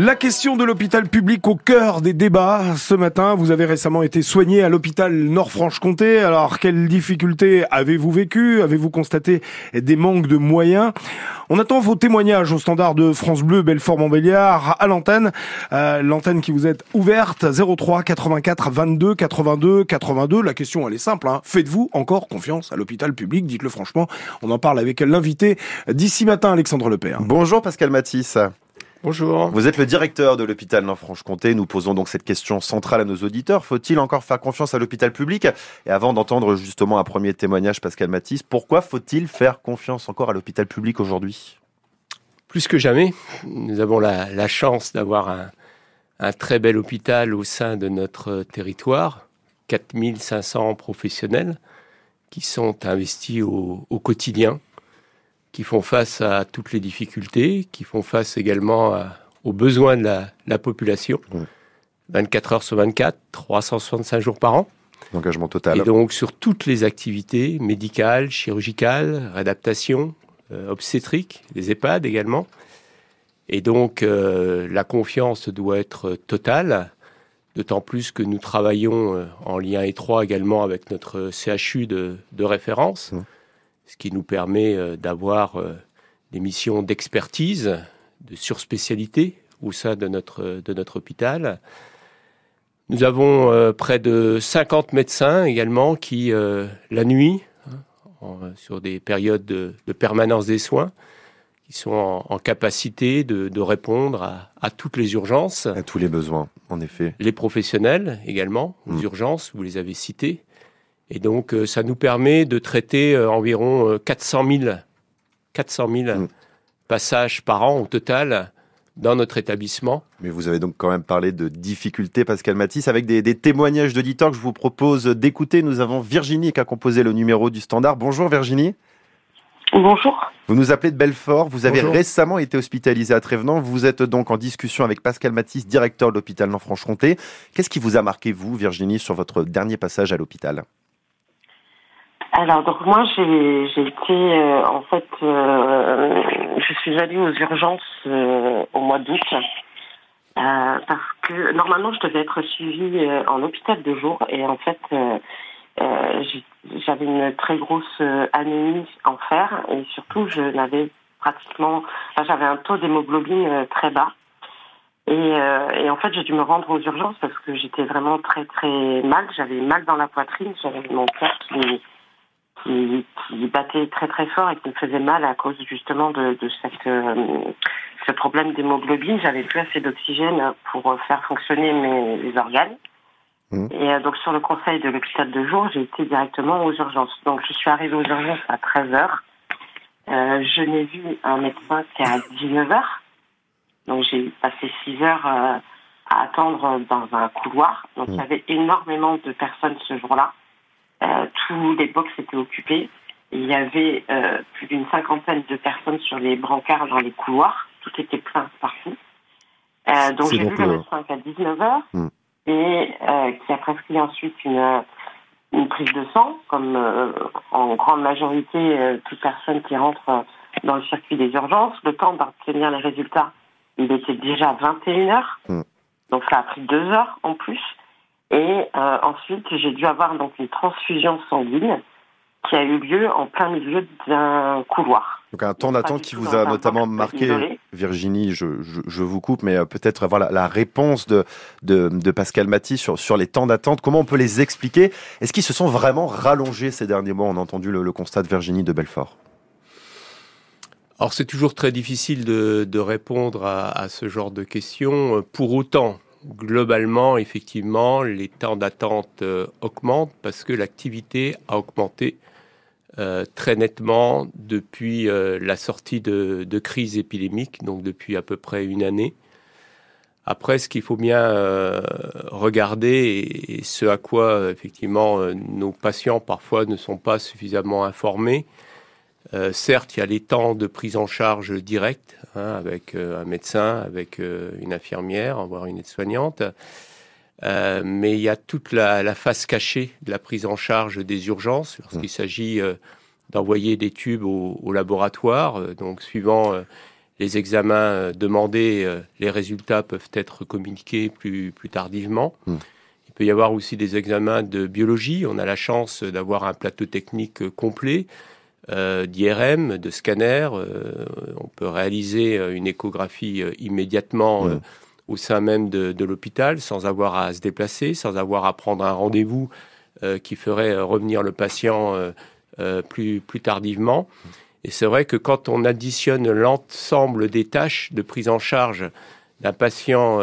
La question de l'hôpital public au cœur des débats. Ce matin, vous avez récemment été soigné à l'hôpital Nord-Franche-Comté. Alors, quelles difficultés avez-vous vécu Avez-vous constaté des manques de moyens? On attend vos témoignages au standard de France Bleu Belfort-Montbéliard à l'antenne. Euh, l'antenne qui vous est ouverte 03 84 22 82 82. La question, elle est simple. Hein. Faites-vous encore confiance à l'hôpital public? Dites-le franchement. On en parle avec l'invité d'ici matin, Alexandre Lepère. Bonjour Pascal Matisse. Bonjour. Vous êtes le directeur de l'hôpital Nord-Franche-Comté. Nous posons donc cette question centrale à nos auditeurs. Faut-il encore faire confiance à l'hôpital public? Et avant d'entendre justement un premier témoignage, Pascal Matisse, pourquoi faut-il faire confiance encore à l'hôpital public aujourd'hui? Plus que jamais, nous avons la, chance d'avoir un, très bel hôpital au sein de notre territoire. 4500 professionnels qui sont investis au quotidien qui font face à toutes les difficultés, qui font face également aux besoins de la, population. 24 heures sur 24, 365 jours par an. Engagement total. Et donc sur toutes les activités médicales, chirurgicales, réadaptation, euh, obstétrique, les EHPAD également. Et donc euh, la confiance doit être totale, d'autant plus que nous travaillons euh, en lien étroit également avec notre CHU de, référence ce qui nous permet euh, d'avoir euh, des missions d'expertise, de surspécialité au sein de notre, de notre hôpital. Nous avons euh, près de 50 médecins également qui, la nuit, hein, sur des périodes de, permanence des soins, qui sont en, capacité de, répondre à, toutes les urgences. À tous les besoins, en effet. Les professionnels également, aux mm. urgences, vous les avez cités. Et donc, euh, ça nous permet de traiter euh, environ 400 000, 400 000 passages par an au total dans notre établissement. Mais vous avez donc quand même parlé de difficultés, Pascal Matisse, avec des, témoignages d'auditeurs que je vous propose d'écouter. Nous avons Virginie qui a composé le numéro du standard. Bonjour Virginie. Bonjour. Vous nous appelez de Belfort. Vous avez récemment été hospitalisé à Trévenant. Vous êtes donc en discussion avec Pascal Matisse, directeur de l'hôpital Nord-Franche-Comté. Qu'est-ce qui vous a marqué, vous, Virginie, sur votre dernier passage à l'hôpital? Alors donc moi j'ai été euh, en fait euh, je suis allée aux urgences euh, au mois d'août parce que normalement je devais être suivie en hôpital de jour et en fait j'avais une très grosse anémie en fer et surtout je n'avais pratiquement enfin, j'avais un taux d'hémoglobine très bas. Et, et, en fait j'ai dû me rendre aux urgences parce que j'étais vraiment très très mal. J'avais mal dans la poitrine j'avais mon cœur qui qui, qui, battait très très fort et qui me faisait mal à cause justement de, de cette, euh, ce problème d'hémoglobine. J'avais plus assez d'oxygène pour faire fonctionner mes organes. Mmh. Et euh, donc sur le conseil de l'hôpital de jour, j'ai été directement aux urgences. Donc je suis arrivée aux urgences à 13 h euh, je n'ai vu un médecin qu'à 19 h Donc j'ai passé 6 heures à attendre dans un couloir. Donc mmh. il y avait énormément de personnes ce jour-là. Euh, tous les box étaient occupés. Il y avait euh, plus d'une cinquantaine de personnes sur les brancards dans les couloirs. Tout était plein partout. Euh, donc j'ai vu le médecin à 19h hmm. et qui a prescrit ensuite une, une prise de sang, comme en grande majorité toute personne qui rentre dans le circuit des urgences. Le temps d'obtenir les résultats, il était déjà 21h. Hmm. Donc ça a pris deux heures en plus. Et euh, ensuite, j'ai dû avoir donc une transfusion sanguine qui a eu lieu en plein milieu d'un couloir. Donc un temps d'attente qui vous a notamment marqué, Virginie, je, je, je, vous coupe, mais euh, peut-être voilà la réponse de, de, de, Pascal Maty sur, sur les temps d'attente, comment on peut les expliquer? Est-ce qu'ils se sont vraiment rallongés ces derniers mois? On a entendu le, le constat de Virginie de Belfort. Alors c'est toujours très difficile de, de répondre à, à, ce genre de questions. Pour autant, globalement, effectivement, les temps d'attente euh, augmentent parce que l'activité a augmenté euh, très nettement depuis euh, la sortie de, crise épidémique, donc depuis à peu près une année. Après, ce qu'il faut bien regarder et, ce à quoi effectivement nos patients parfois ne sont pas suffisamment informés, certes, il y a les temps de prise en charge directe Hein, avec euh, un médecin, avec euh, une infirmière, voire une aide-soignante. Euh, mais il y a toute la, face cachée de la prise en charge des urgences lorsqu'il mmh. s'agit d'envoyer des tubes au, laboratoire. Donc, suivant les examens demandés, les résultats peuvent être communiqués plus, plus tardivement. Hmm. Il peut y avoir aussi des examens de biologie. On a la chance d'avoir un plateau technique complet. d'IRM, de scanner. on peut réaliser une échographie immédiatement hmm au sein même de, l'hôpital sans avoir à se déplacer, sans avoir à prendre un rendez-vous euh, qui ferait euh, revenir le patient euh, plus, plus tardivement. Et c'est vrai que quand on additionne l'ensemble des tâches de prise en charge d'un patient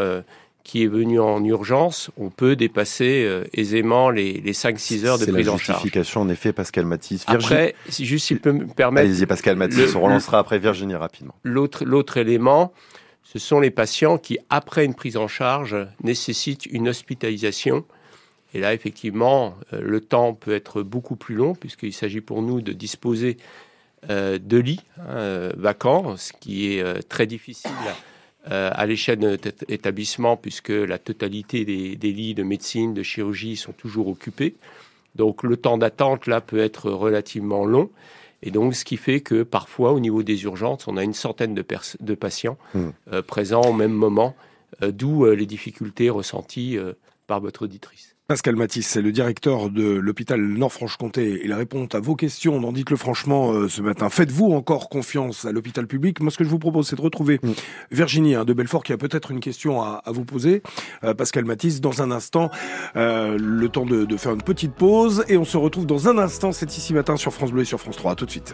qui est venu en urgence, on peut dépasser aisément les, les 5-6 heures de prise en charge. C'est la justification, en effet, Pascal Matisse. Après, si juste s'il peut me permettre... Allez-y, Pascal Matisse, on relancera après Virginie rapidement. L'autre élément, ce sont les patients qui, après une prise en charge, nécessitent une hospitalisation. Et là, effectivement, euh, le temps peut être beaucoup plus long, puisqu'il s'agit pour nous de disposer euh, de lits hein, vacants, ce qui est euh, très difficile à l'échelle de notre établissement, puisque la totalité des, des, lits de médecine, de chirurgie sont toujours occupés. Donc le temps d'attente, là, peut être relativement long. Et donc, ce qui fait que parfois, au niveau des urgences, on a une centaine de, de patients hmm. euh, présents au même moment, euh, d'où euh, les difficultés ressenties par votre auditrice. Pascal Matisse, c'est le directeur de l'hôpital Nord-Franche-Comté. Il répond à vos questions. On dites-le franchement ce matin. Faites-vous encore confiance à l'hôpital public? Moi, ce que je vous propose, c'est de retrouver hmm. Virginie hein, de Belfort qui a peut-être une question à, vous poser. Pascal Matisse, dans un instant, le temps de, de, faire une petite pause et on se retrouve dans un instant. C'est ici matin sur France Bleu et sur France 3. À tout de suite.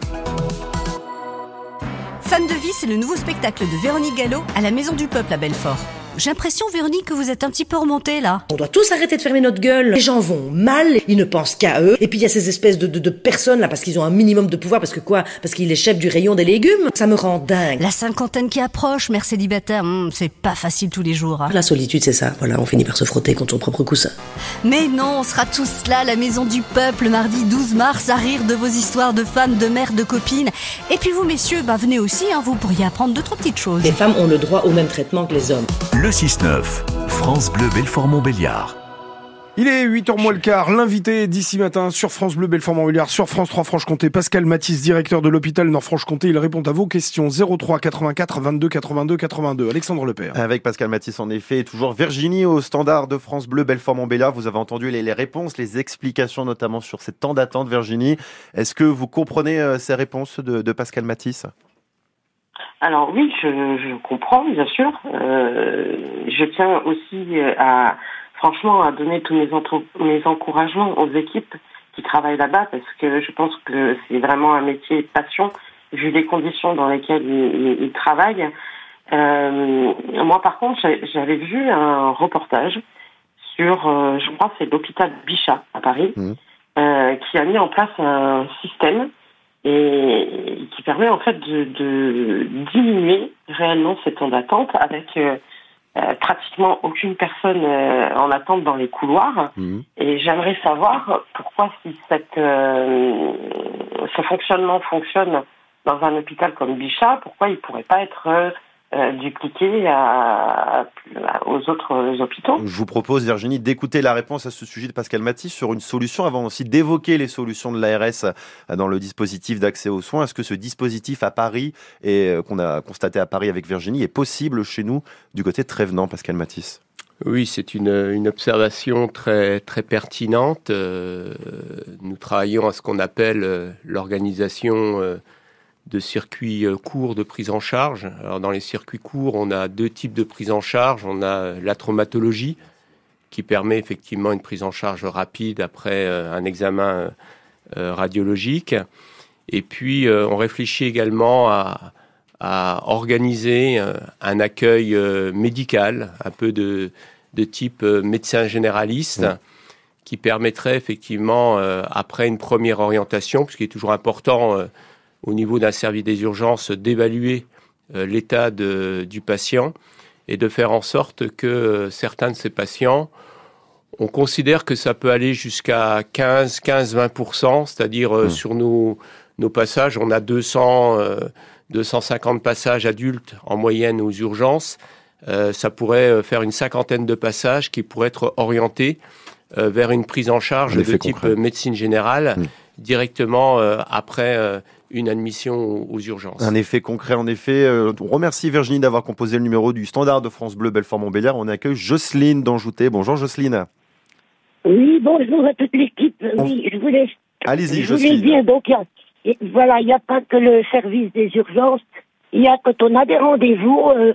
Femme de vie, c'est le nouveau spectacle de Véronique Gallo à la Maison du Peuple à Belfort. J'ai l'impression, Véronique, que vous êtes un petit peu remontée là. On doit tous arrêter de fermer notre gueule. Les gens vont mal, ils ne pensent qu'à eux. Et puis il y a ces espèces de, de, personnes là, parce qu'ils ont un minimum de pouvoir, parce que quoi? Parce qu'il est chef du rayon des légumes. Ça me rend dingue. La cinquantaine qui approche, mère célibataire, hmm, c'est pas facile tous les jours. Hein. La solitude, c'est ça. Voilà, on finit par se frotter contre son propre coussin. Mais non, on sera tous là la Maison du Peuple mardi 12 mars à rire de vos histoires de femmes, de mères, de copines. Et puis vous, messieurs, bah venez aussi, hein, vous pourriez apprendre deux, trois petites choses. Les femmes ont le droit au même traitement que les hommes. Le 6-9. France Bleu Belfort-Montbéliard. Il est 8h moins le quart, l'invité d'ici matin sur France Bleu Belfort-Montbéliard, sur France 3 Franche-Comté, Pascal Matisse, directeur de l'hôpital Nord-Franche-Comté. Il répond à vos questions 03 84 22 82 82. Alexandre Lepère. Avec Pascal Matisse en effet, et toujours Virginie au standard de France Bleu Belfort-Montbéliard. Vous avez entendu les, réponses, les explications notamment sur ces temps d'attente Virginie. Est-ce que vous comprenez euh, ces réponses de Pascal Matisse? Alors oui, je, comprends, bien sûr. Euh, je tiens aussi à, franchement, à donner tous mes, mes encouragements aux équipes qui travaillent là-bas parce que je pense que c'est vraiment un métier passion vu les conditions dans lesquelles ils, travaillent. Euh, moi, par contre, j'avais vu un reportage sur, euh, je crois, c'est l'hôpital Bichat à Paris, mmh. qui a mis en place un système et qui permet en fait de, de diminuer réellement ces temps d'attente avec euh, euh, pratiquement aucune personne euh, en attente dans les couloirs. Mhm. Et j'aimerais savoir pourquoi si cette, ce fonctionnement fonctionne dans un hôpital comme Bichat, pourquoi il ne pourrait pas être euh, à, aux autres hôpitaux. Je vous propose, Virginie, d'écouter la réponse à ce sujet de Pascal Matisse sur une solution, avant aussi d'évoquer les solutions de l'ARS euh, dans le dispositif d'accès aux soins. Est-ce que ce dispositif à Paris, et euh, qu'on a constaté à Paris avec Virginie, est possible chez nous du côté de Trévenant, Pascal Matisse oui, c'est une, une, observation très, très pertinente. nous travaillons à ce qu'on appelle l'organisation de circuits euh, courts de prise en charge. Alors dans les circuits courts, on a deux types de prise en charge. On a la traumatologie qui permet effectivement une prise en charge rapide après euh, un examen euh, radiologique. Et puis on réfléchit également à, organiser un accueil médical, un peu de, type médecin généraliste. qui permettrait effectivement, après une première orientation, puisqu'il est toujours important au niveau d'un service des urgences d'évaluer euh, l'état du patient et de faire en sorte que euh, certains de ces patients, on considère que ça peut aller jusqu'à 15, 15, 20%, c'est-à-dire euh, mmh. sur nos, nos passages, on a 200, 250 passages adultes en moyenne aux urgences. ça pourrait faire une cinquantaine de passages qui pourraient être orientés vers une prise en charge de type médecine générale mmh. directement après une admission aux urgences. Un effet concret, en effet. Euh, on remercie Virginie d'avoir composé le numéro du standard de France Bleu Belfort-Montbéliard. On accueille Jocelyne d'Anjouté. Bonjour Jocelyne. Oui, bonjour à toute l'équipe. Oui, je voulais, Allez-y, je voulais dire, donc, il y a- voilà, il n'y a pas que le service des urgences. Il y a quand on a des rendez-vous, euh,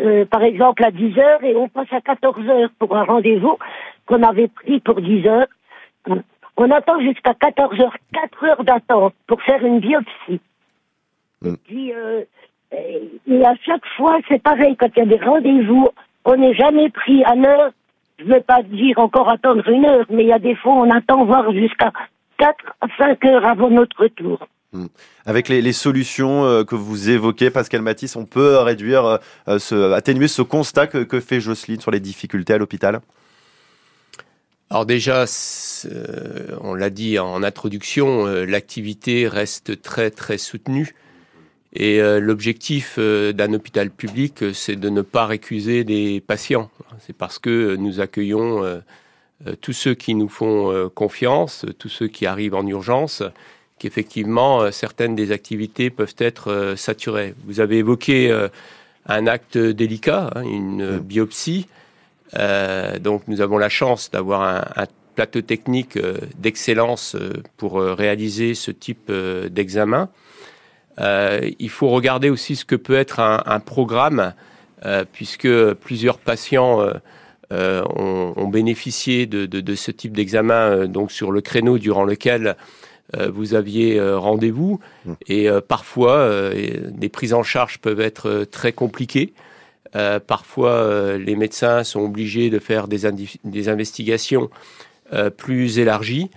euh, par exemple à 10 heures, et on passe à 14 heures pour un rendez-vous qu'on avait pris pour 10 heures. On attend jusqu'à 14 heures, 4 heures d'attente pour faire une biopsie. Mm. Et puis, euh, et à chaque fois, c'est pareil, quand il y a des rendez-vous, on n'est jamais pris à l'heure. Je ne vais pas dire encore attendre une heure, mais il y a des fois, on attend voir jusqu'à 4 à 5 heures avant notre retour. Avec les, les solutions euh, que vous évoquez, Pascal Matisse, on peut réduire, euh, euh, ce, atténuer ce constat que, que fait Jocelyne sur les difficultés à l'hôpital? Alors déjà, euh, on l'a dit en introduction, euh, l'activité reste très très soutenue. Et euh, l'objectif d'un hôpital public, c'est de ne pas récuser des patients. C'est parce que nous accueillons tous ceux qui nous font confiance, tous ceux qui arrivent en urgence, qu'effectivement certaines des activités peuvent être saturées. Vous avez évoqué un acte délicat, hein, une biopsie. Euh, donc nous avons la chance d'avoir un, un plateau technique euh, d'excellence euh, pour réaliser ce type d'examen. Euh, il faut regarder aussi ce que peut être un, un programme, euh, puisque plusieurs patients ont, ont bénéficié de, de- de ce type d'examen donc sur le créneau durant lequel vous aviez rendez-vous. Et euh, parfois, les prises en charge peuvent être très compliquées. Euh, parfois, euh, les médecins sont obligés de faire des, investigations euh, plus élargies.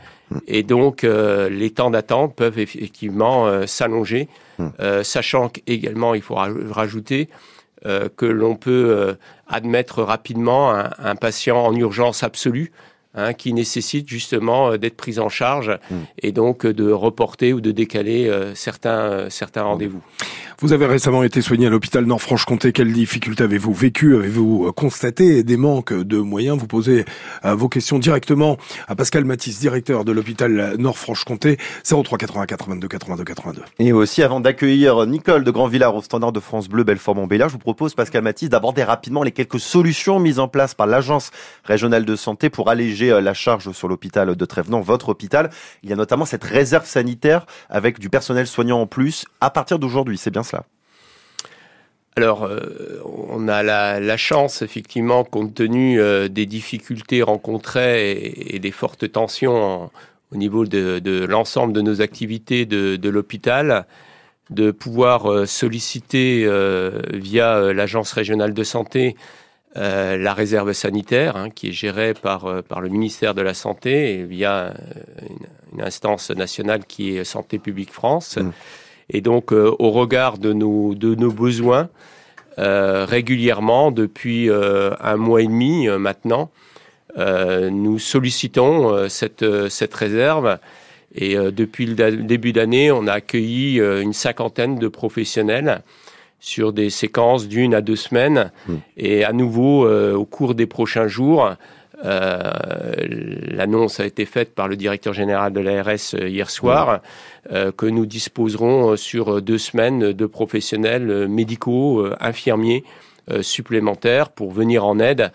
Et donc, les temps d'attente peuvent effectivement s'allonger, euh, sachant qu'également, il faut ra- rajouter que l'on peut admettre rapidement un, un patient en urgence absolue hein, qui nécessite justement euh, d'être pris en charge et donc euh, de reporter ou de décaler euh, certains, certains rendez-vous. Vous avez récemment été soigné à l'hôpital Nord-Franche-Comté. Quelles difficultés avez-vous vécu Avez-vous euh, constaté des manques de moyens? Vous posez euh, vos questions directement à Pascal Matisse, directeur de l'hôpital Nord-Franche-Comté, 03 84 22 82 82. Et aussi, avant d'accueillir Nicole de Grandvillard au standard de France Bleu Belfort-Montbéliard, je vous propose, Pascal Matisse, d'aborder rapidement les quelques solutions mises en place par l'Agence régionale de santé pour alléger euh, la charge sur l'hôpital de Trévenant, votre hôpital. Il y a notamment cette réserve sanitaire avec du personnel soignant en plus à partir d'aujourd'hui. C'est bien Alors, euh, on a la, chance, effectivement, compte tenu euh, des difficultés rencontrées et, des fortes tensions en- au niveau de, l'ensemble de nos activités de, l'hôpital, de pouvoir euh, solliciter via l'Agence régionale de santé la réserve sanitaire, hein, qui est gérée par, le ministère de la Santé et via une, une instance nationale qui est Santé publique France. Mmh. Et donc, euh, au regard de nos, de nos besoins, euh, régulièrement, depuis euh, un mois et demi maintenant, nous sollicitons cette, cette réserve. Et depuis le début d'année, on a accueilli une cinquantaine de professionnels sur des séquences d'une à deux semaines. Et à nouveau, au cours des prochains jours, l'annonce a été faite par le directeur général de l'ARS euh, hier soir, euh, que nous disposerons euh, sur deux semaines de professionnels euh, médicaux, euh, infirmiers euh, supplémentaires pour venir en aide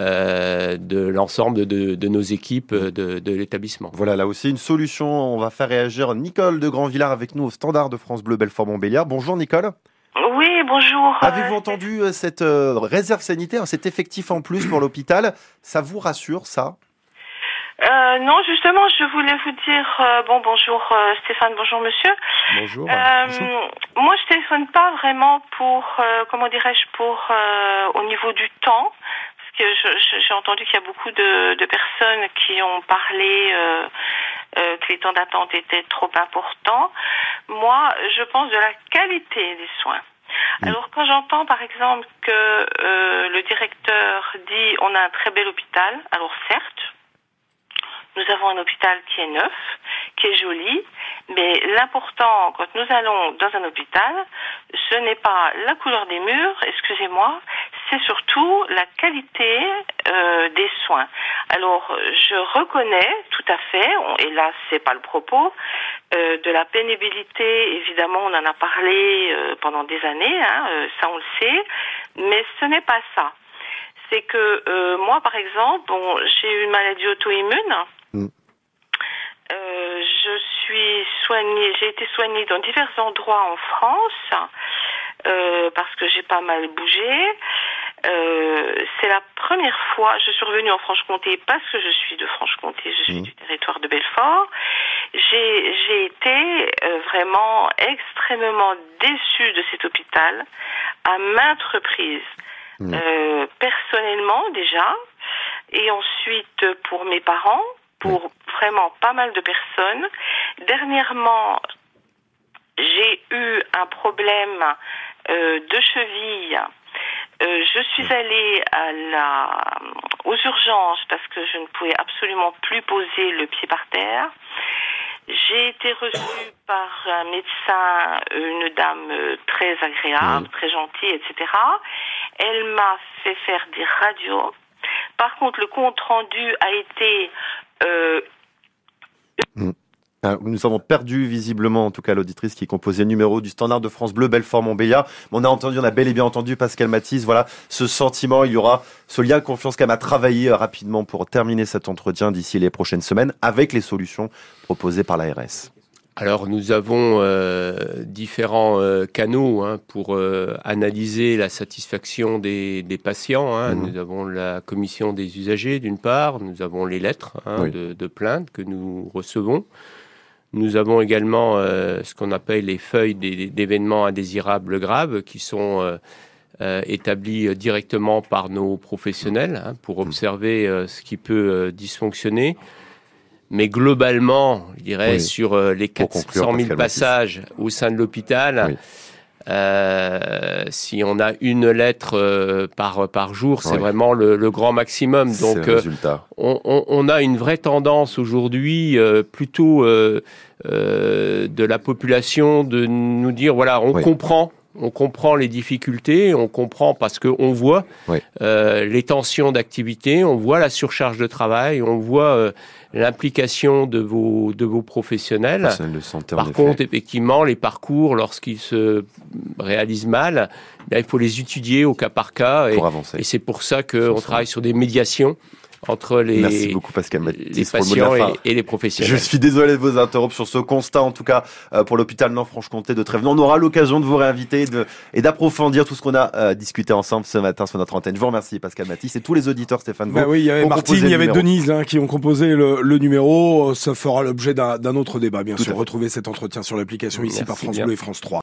euh, de l'ensemble de, de nos équipes euh, de, de l'établissement. Voilà, là aussi une solution. On va faire réagir Nicole de Grandvillard avec nous au standard de France Bleu Belfort-Montbéliard. Bonjour Nicole. Oui, bonjour. Avez-vous entendu euh, cette euh, réserve sanitaire, cet effectif en plus pour l'hôpital? Ça vous rassure, ça? Euh, non, justement, je voulais vous dire euh, bon bonjour euh, Stéphane, bonjour monsieur. Bonjour. Euh, Moi, je téléphone pas vraiment pour euh, comment dirais-je pour euh, au niveau du temps, parce que j'ai entendu qu'il y a beaucoup de, de personnes qui ont parlé euh, euh, que les temps d'attente étaient trop importants. Moi, je pense de la qualité des soins. Alors quand j'entends par exemple que euh, le directeur dit on a un très bel hôpital, alors certes, nous avons un hôpital qui est neuf, qui est joli, mais l'important quand nous allons dans un hôpital, ce n'est pas la couleur des murs, excusez-moi, c'est surtout la qualité euh, des soins. Alors, je reconnais tout à fait, et là, c'est pas le propos, euh, de la pénibilité. Évidemment, on en a parlé euh, pendant des années, hein, euh, ça on le sait, mais ce n'est pas ça. C'est que euh, moi, par exemple, bon, j'ai une maladie auto-immune. Mm. Euh, je suis soignée, j'ai été soignée dans divers endroits en France euh, parce que j'ai pas mal bougé. Euh, c'est la première fois, je suis revenue en Franche-Comté parce que je suis de Franche-Comté, je suis Mhm. du territoire de Belfort. J'ai été euh, vraiment extrêmement déçue de cet hôpital à maintes reprises. Mhm. Euh, personnellement déjà, et ensuite pour mes parents, pour vraiment pas mal de personnes. Dernièrement, j'ai eu un problème de cheville. Euh, je suis allée à la, aux urgences parce que je ne pouvais absolument plus poser le pied par terre. J'ai été reçue par un médecin, une dame euh, très agréable, très gentille, etc. Elle m'a fait faire des radios. Par contre, le compte rendu a été euh, Ah, Nous avons perdu visiblement, en tout cas, l'auditrice qui composait le numéro du standard de France Bleu, Belfort-Montbéliard. On a entendu, on a bel et bien entendu Pascal Matisse. Voilà, ce sentiment, il y aura ce lien de confiance qu'elle m'a travaillé euh, rapidement pour terminer cet entretien d'ici les prochaines semaines avec les solutions proposées par l'ARS. Alors nous avons euh, différents euh, canaux hein, pour euh, analyser la satisfaction des, des patients. hein. Mhm. Nous avons la commission des usagers d'une part, nous avons les lettres hein, Oui. de, de plainte que nous recevons. Nous avons également euh, ce qu'on appelle les feuilles d'événements indésirables graves qui sont euh, euh, établies directement par nos professionnels hein, pour observer euh, ce qui peut euh, dysfonctionner. Mais globalement, je dirais, Oui. sur euh, les Pour 400 conclure, 000 Pascal Mathis. passages au sein de l'hôpital, Oui. Euh, si on a une lettre euh, par, par jour, c'est Oui. vraiment le, le grand maximum. Donc, le euh, résultat. on, on- on a une vraie tendance aujourd'hui, euh, plutôt euh, euh, de la population, de nous dire voilà, on Oui. comprend. On comprend les difficultés, on comprend parce qu'on voit Oui. euh, les tensions d'activité, on voit la surcharge de travail, on voit euh, l'implication de vos, de vos professionnels. De santé, Par contre, effectivement, les parcours, lorsqu'ils se réalisent mal, là, il faut les étudier au cas par cas. Et, pour avancer. et c'est pour ça qu'on travaille sur des médiations entre les, Merci beaucoup, Pascal les Matisse, pour le mot de la patients et, et les professionnels. Je suis désolé de vous interrompre sur ce constat, en tout cas euh, pour l'hôpital Nord-Franche-Comté de Trévenant. On aura l'occasion de vous réinviter et de- et d'approfondir tout ce qu'on a euh, discuté ensemble ce matin sur notre antenne. Je vous remercie, Pascal Matisse, et tous les auditeurs, Stéphane. Bah oui, il y avait Martine, il y avait. Denise hein, qui ont composé le, le numéro. Ça fera l'objet d'un d'un autre débat, bien Tout sûr. Retrouvez cet entretien sur l'application ici Merci par France bien. Bleu et France 3.